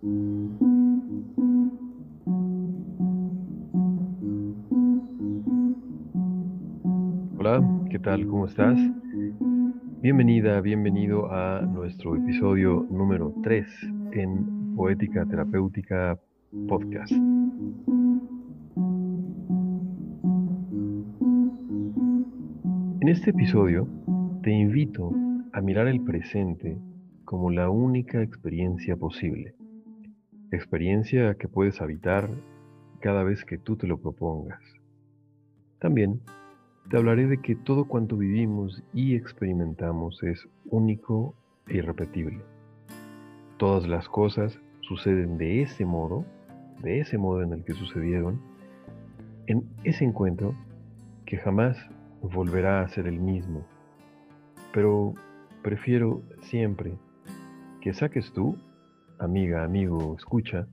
Hola, ¿qué tal? ¿Cómo estás? Bienvenida, bienvenido a nuestro episodio número 3 en Poética Terapéutica Podcast. En este episodio te invito a mirar el presente como la única experiencia posible. Experiencia que puedes habitar cada vez que tú te lo propongas. También te hablaré de que todo cuanto vivimos y experimentamos es único e irrepetible. Todas las cosas suceden de ese modo, de ese modo en el que sucedieron, en ese encuentro que jamás volverá a ser el mismo. Pero prefiero siempre que saques tú, amiga, amigo, escucha,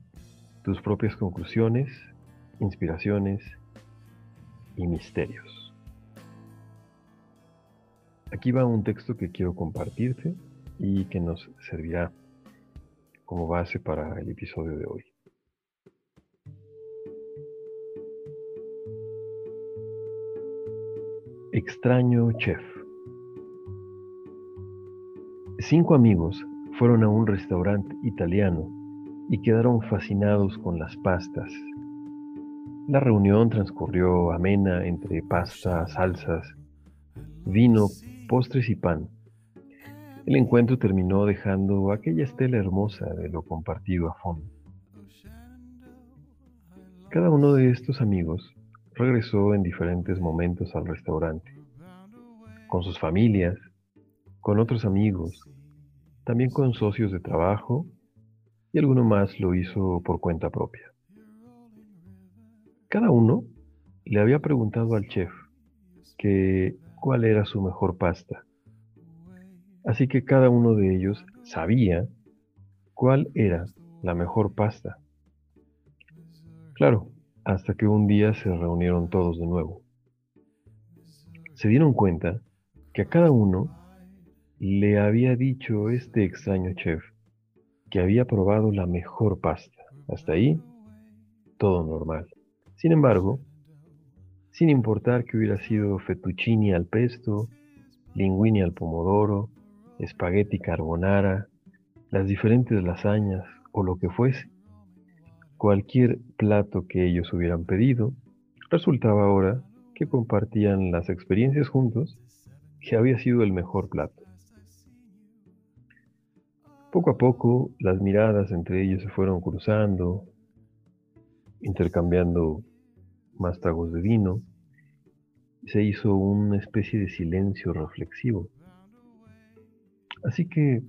tus propias conclusiones, inspiraciones y misterios. Aquí va un texto que quiero compartirte y que nos servirá como base para el episodio de hoy. Extraño chef. Cinco amigos fueron a un restaurante italiano y quedaron fascinados con las pastas. La reunión transcurrió amena entre pastas, salsas, vino, postres y pan. El encuentro terminó dejando aquella estela hermosa de lo compartido a fondo. Cada uno de estos amigos regresó en diferentes momentos al restaurante, con sus familias, con otros amigos, también con socios de trabajo y alguno más lo hizo por cuenta propia. Cada uno le había preguntado al chef que cuál era su mejor pasta. Así que cada uno de ellos sabía cuál era la mejor pasta. Claro, hasta que un día se reunieron todos de nuevo. Se dieron cuenta que a cada uno le había dicho este extraño chef que había probado la mejor pasta. Hasta ahí, todo normal. Sin embargo, sin importar que hubiera sido fettuccini al pesto, linguini al pomodoro, espagueti carbonara, las diferentes lasañas o lo que fuese. Cualquier plato que ellos hubieran pedido, resultaba ahora que compartían las experiencias juntos que había sido el mejor plato. Poco a poco las miradas entre ellos se fueron cruzando, intercambiando más tragos de vino, se hizo una especie de silencio reflexivo. Así que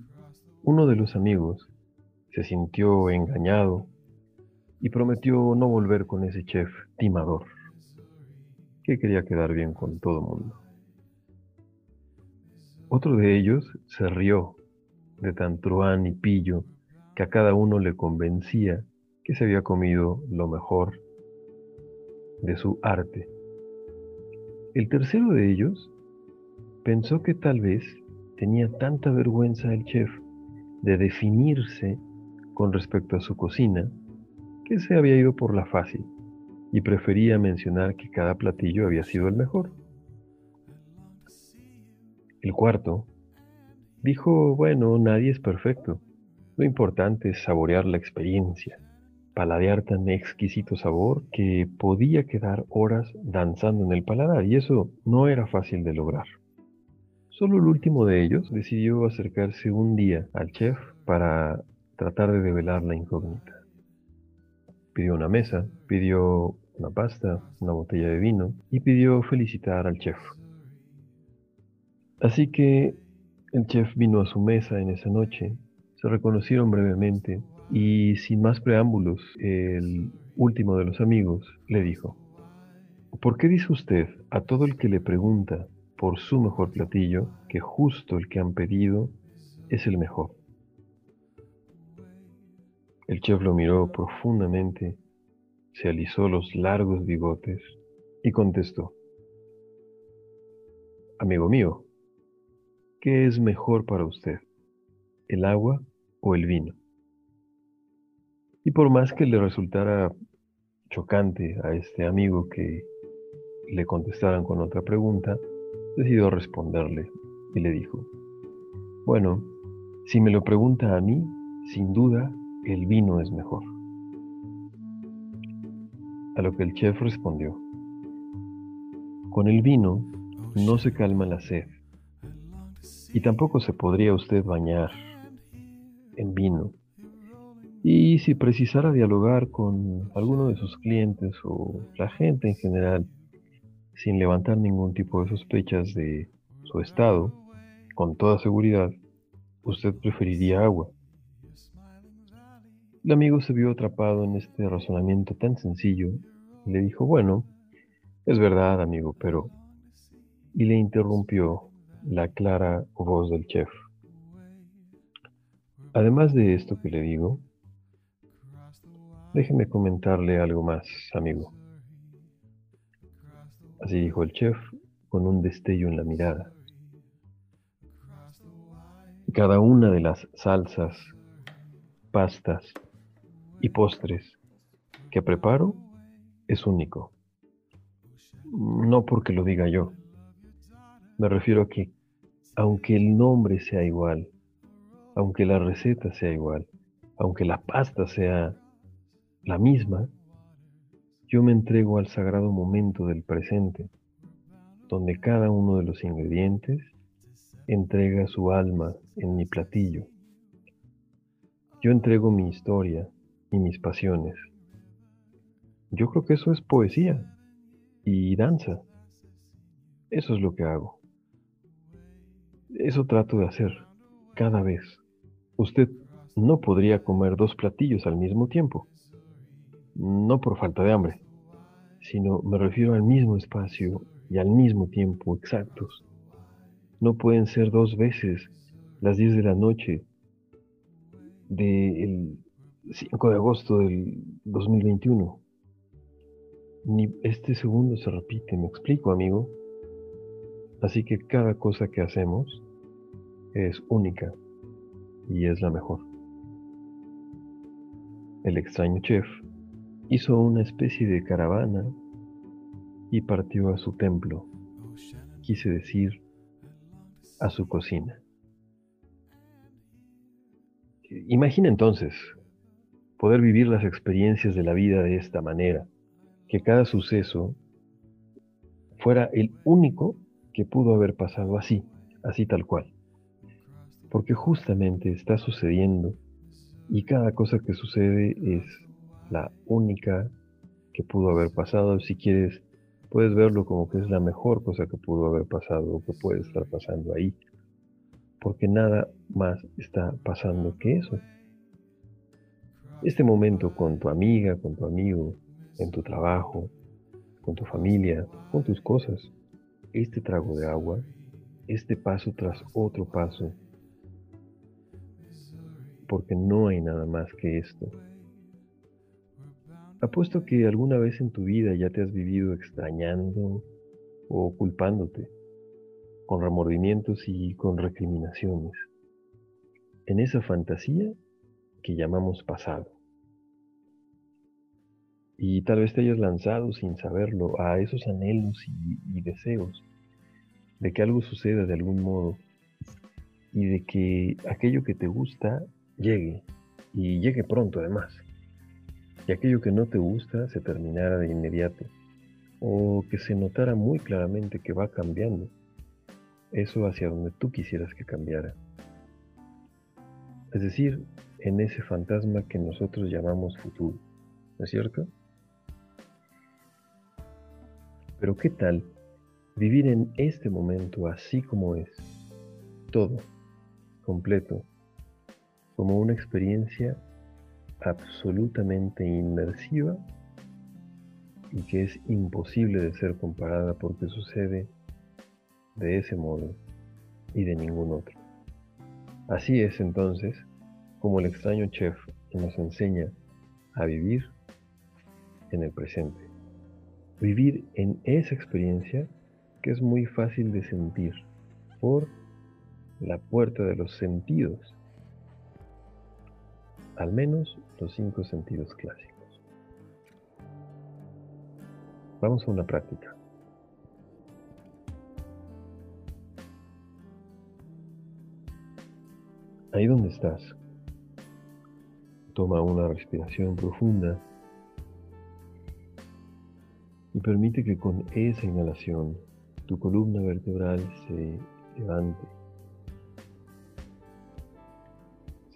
uno de los amigos se sintió engañado y prometió no volver con ese chef timador, que quería quedar bien con todo mundo. Otro de ellos se rió de tan truán y pillo que a cada uno le convencía que se había comido lo mejor de su arte. El tercero de ellos pensó que tal vez tenía tanta vergüenza el chef de definirse con respecto a su cocina que se había ido por la fácil y prefería mencionar que cada platillo había sido el mejor. El cuarto dijo, bueno, nadie es perfecto, lo importante es saborear la experiencia paladear tan exquisito sabor que podía quedar horas danzando en el paladar y eso no era fácil de lograr. Solo el último de ellos decidió acercarse un día al chef para tratar de develar la incógnita. Pidió una mesa, pidió una pasta, una botella de vino y pidió felicitar al chef. Así que el chef vino a su mesa en esa noche, se reconocieron brevemente y sin más preámbulos, el último de los amigos le dijo, ¿por qué dice usted a todo el que le pregunta por su mejor platillo que justo el que han pedido es el mejor? El chef lo miró profundamente, se alisó los largos bigotes y contestó, Amigo mío, ¿qué es mejor para usted, el agua o el vino? Y por más que le resultara chocante a este amigo que le contestaran con otra pregunta, decidió responderle y le dijo, bueno, si me lo pregunta a mí, sin duda el vino es mejor. A lo que el chef respondió, con el vino no se calma la sed y tampoco se podría usted bañar en vino. Y si precisara dialogar con alguno de sus clientes o la gente en general, sin levantar ningún tipo de sospechas de su estado, con toda seguridad, usted preferiría agua. El amigo se vio atrapado en este razonamiento tan sencillo y le dijo, bueno, es verdad, amigo, pero... Y le interrumpió la clara voz del chef. Además de esto que le digo, déjeme comentarle algo más, amigo. Así dijo el chef con un destello en la mirada. Cada una de las salsas, pastas y postres que preparo es único. No porque lo diga yo. Me refiero a que aunque el nombre sea igual, aunque la receta sea igual, aunque la pasta sea la misma, yo me entrego al sagrado momento del presente, donde cada uno de los ingredientes entrega su alma en mi platillo. Yo entrego mi historia y mis pasiones. Yo creo que eso es poesía y danza. Eso es lo que hago. Eso trato de hacer cada vez. Usted no podría comer dos platillos al mismo tiempo. No por falta de hambre, sino me refiero al mismo espacio y al mismo tiempo exactos. No pueden ser dos veces las 10 de la noche del 5 de agosto del 2021. Ni este segundo se repite, me explico, amigo. Así que cada cosa que hacemos es única y es la mejor. El extraño chef hizo una especie de caravana y partió a su templo, quise decir, a su cocina. Imagina entonces poder vivir las experiencias de la vida de esta manera, que cada suceso fuera el único que pudo haber pasado así, así tal cual. Porque justamente está sucediendo y cada cosa que sucede es la única que pudo haber pasado. Si quieres, puedes verlo como que es la mejor cosa que pudo haber pasado o que puede estar pasando ahí. Porque nada más está pasando que eso. Este momento con tu amiga, con tu amigo, en tu trabajo, con tu familia, con tus cosas, este trago de agua, este paso tras otro paso, porque no hay nada más que esto. Apuesto que alguna vez en tu vida ya te has vivido extrañando o culpándote, con remordimientos y con recriminaciones, en esa fantasía que llamamos pasado. Y tal vez te hayas lanzado sin saberlo a esos anhelos y, deseos de que algo suceda de algún modo y de que aquello que te gusta llegue y llegue pronto además. Y aquello que no te gusta se terminara de inmediato o que se notara muy claramente que va cambiando. Eso hacia donde tú quisieras que cambiara. Es decir, en ese fantasma que nosotros llamamos futuro. ¿No es cierto? Pero ¿qué tal vivir en este momento así como es? Todo, completo, como una experiencia absolutamente inmersiva y que es imposible de ser comparada porque sucede de ese modo y de ningún otro. Así es entonces como el extraño chef nos enseña a vivir en el presente vivir en esa experiencia que es muy fácil de sentir por la puerta de los sentidos. al menos los cinco sentidos clásicos. Vamos a una práctica. Ahí donde estás, toma una respiración profunda y permite que con esa inhalación tu columna vertebral se levante,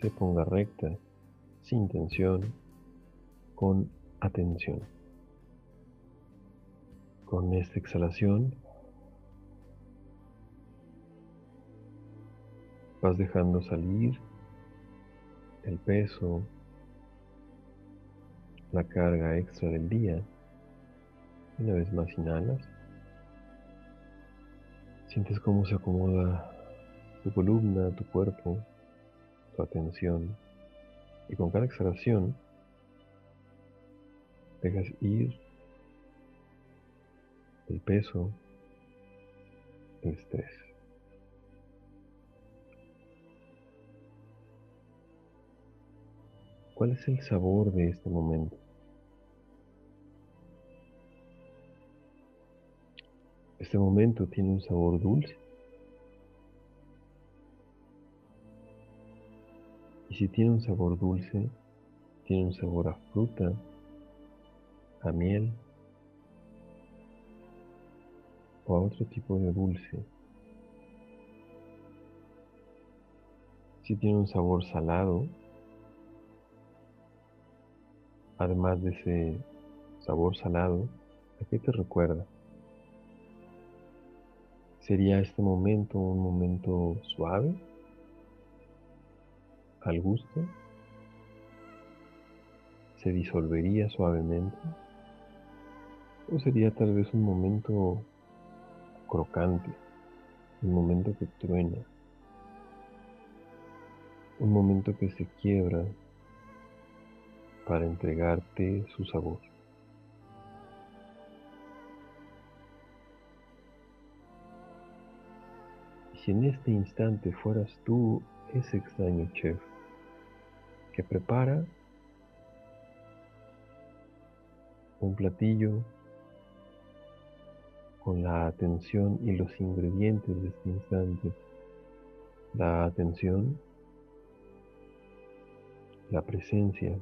se ponga recta, sin tensión, con atención. Con esta exhalación vas dejando salir el peso, la carga extra del día. Una vez más inhalas. Sientes cómo se acomoda tu columna, tu cuerpo, tu atención. Y con cada exhalación dejas ir el peso, el estrés. ¿Cuál es el sabor de este momento? Este momento tiene un sabor dulce. Y si tiene un sabor dulce, tiene un sabor a fruta, a miel o a otro tipo de dulce. Si tiene un sabor salado, además de ese sabor salado, ¿a qué te recuerda? ¿Sería este momento un momento suave? ¿Al gusto? ¿Se disolvería suavemente? ¿O sería tal vez un momento crocante? Un momento que truena? Un momento que se quiebra para entregarte su sabor. Si en este instante fueras tú ese extraño chef que prepara un platillo con la atención y los ingredientes de este instante, la atención, la presencia,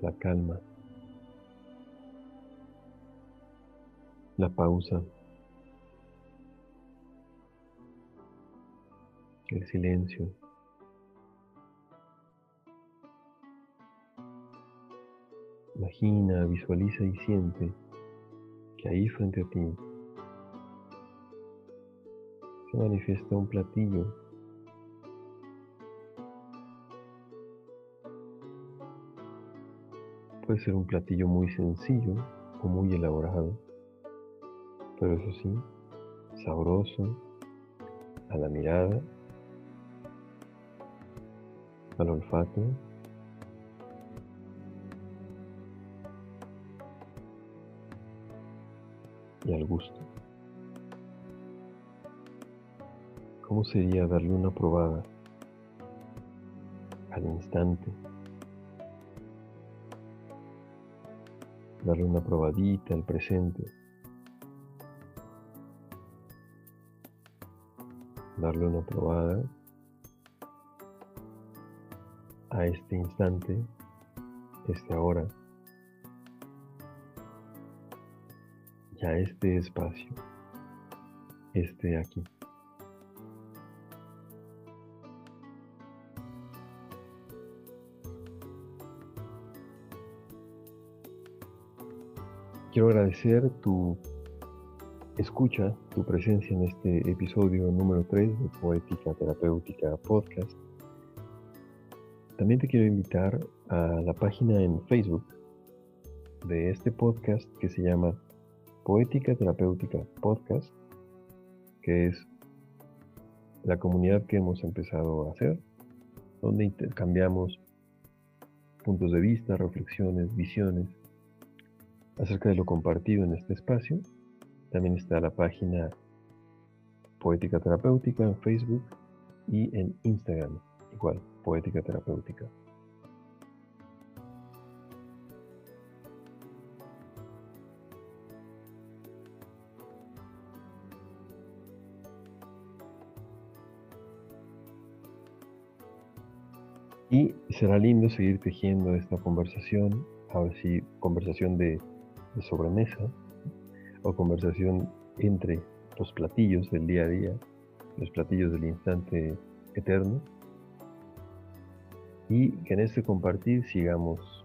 la calma. La pausa, el silencio. Imagina, visualiza y siente que ahí frente a ti se manifiesta un platillo. Puede ser un platillo muy sencillo o muy elaborado pero eso sí, sabroso a la mirada, al olfato. Y al gusto. ¿Cómo sería darle una probada al instante? Darle una probadita al presente. Darle una probada a este instante, este ahora, y a este espacio, este aquí. Quiero agradecer tu escucha tu presencia en este episodio número 3 de Poética Terapéutica Podcast. También te quiero invitar a la página en Facebook de este podcast que se llama Poética Terapéutica Podcast, que es la comunidad que hemos empezado a hacer, donde intercambiamos puntos de vista, reflexiones, visiones acerca de lo compartido en este espacio también está la página Poética Terapéutica en Facebook y en Instagram, igual, Poética Terapéutica. Y será lindo seguir tejiendo esta conversación, a ver si conversación de, sobremesa o conversación entre los platillos del día a día, los platillos del instante eterno, y que en este compartir sigamos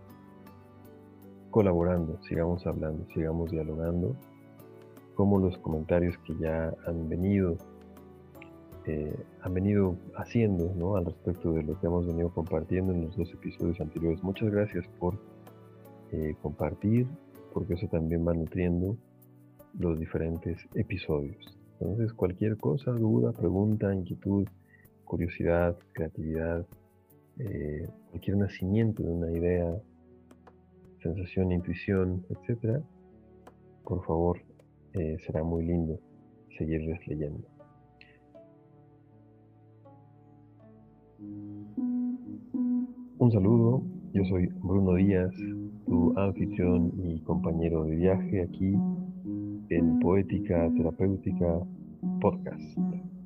colaborando, sigamos hablando, sigamos dialogando, como los comentarios que ya han venido eh, han venido haciendo ¿no? al respecto de lo que hemos venido compartiendo en los dos episodios anteriores. Muchas gracias por eh, compartir, porque eso también va nutriendo los diferentes episodios. Entonces, cualquier cosa, duda, pregunta, inquietud, curiosidad, creatividad, eh, cualquier nacimiento de una idea, sensación, intuición, etc., por favor, será muy lindo seguirles leyendo. Un saludo, yo soy Bruno Díaz, tu anfitrión y compañero de viaje aquí en Poética Terapéutica Podcast.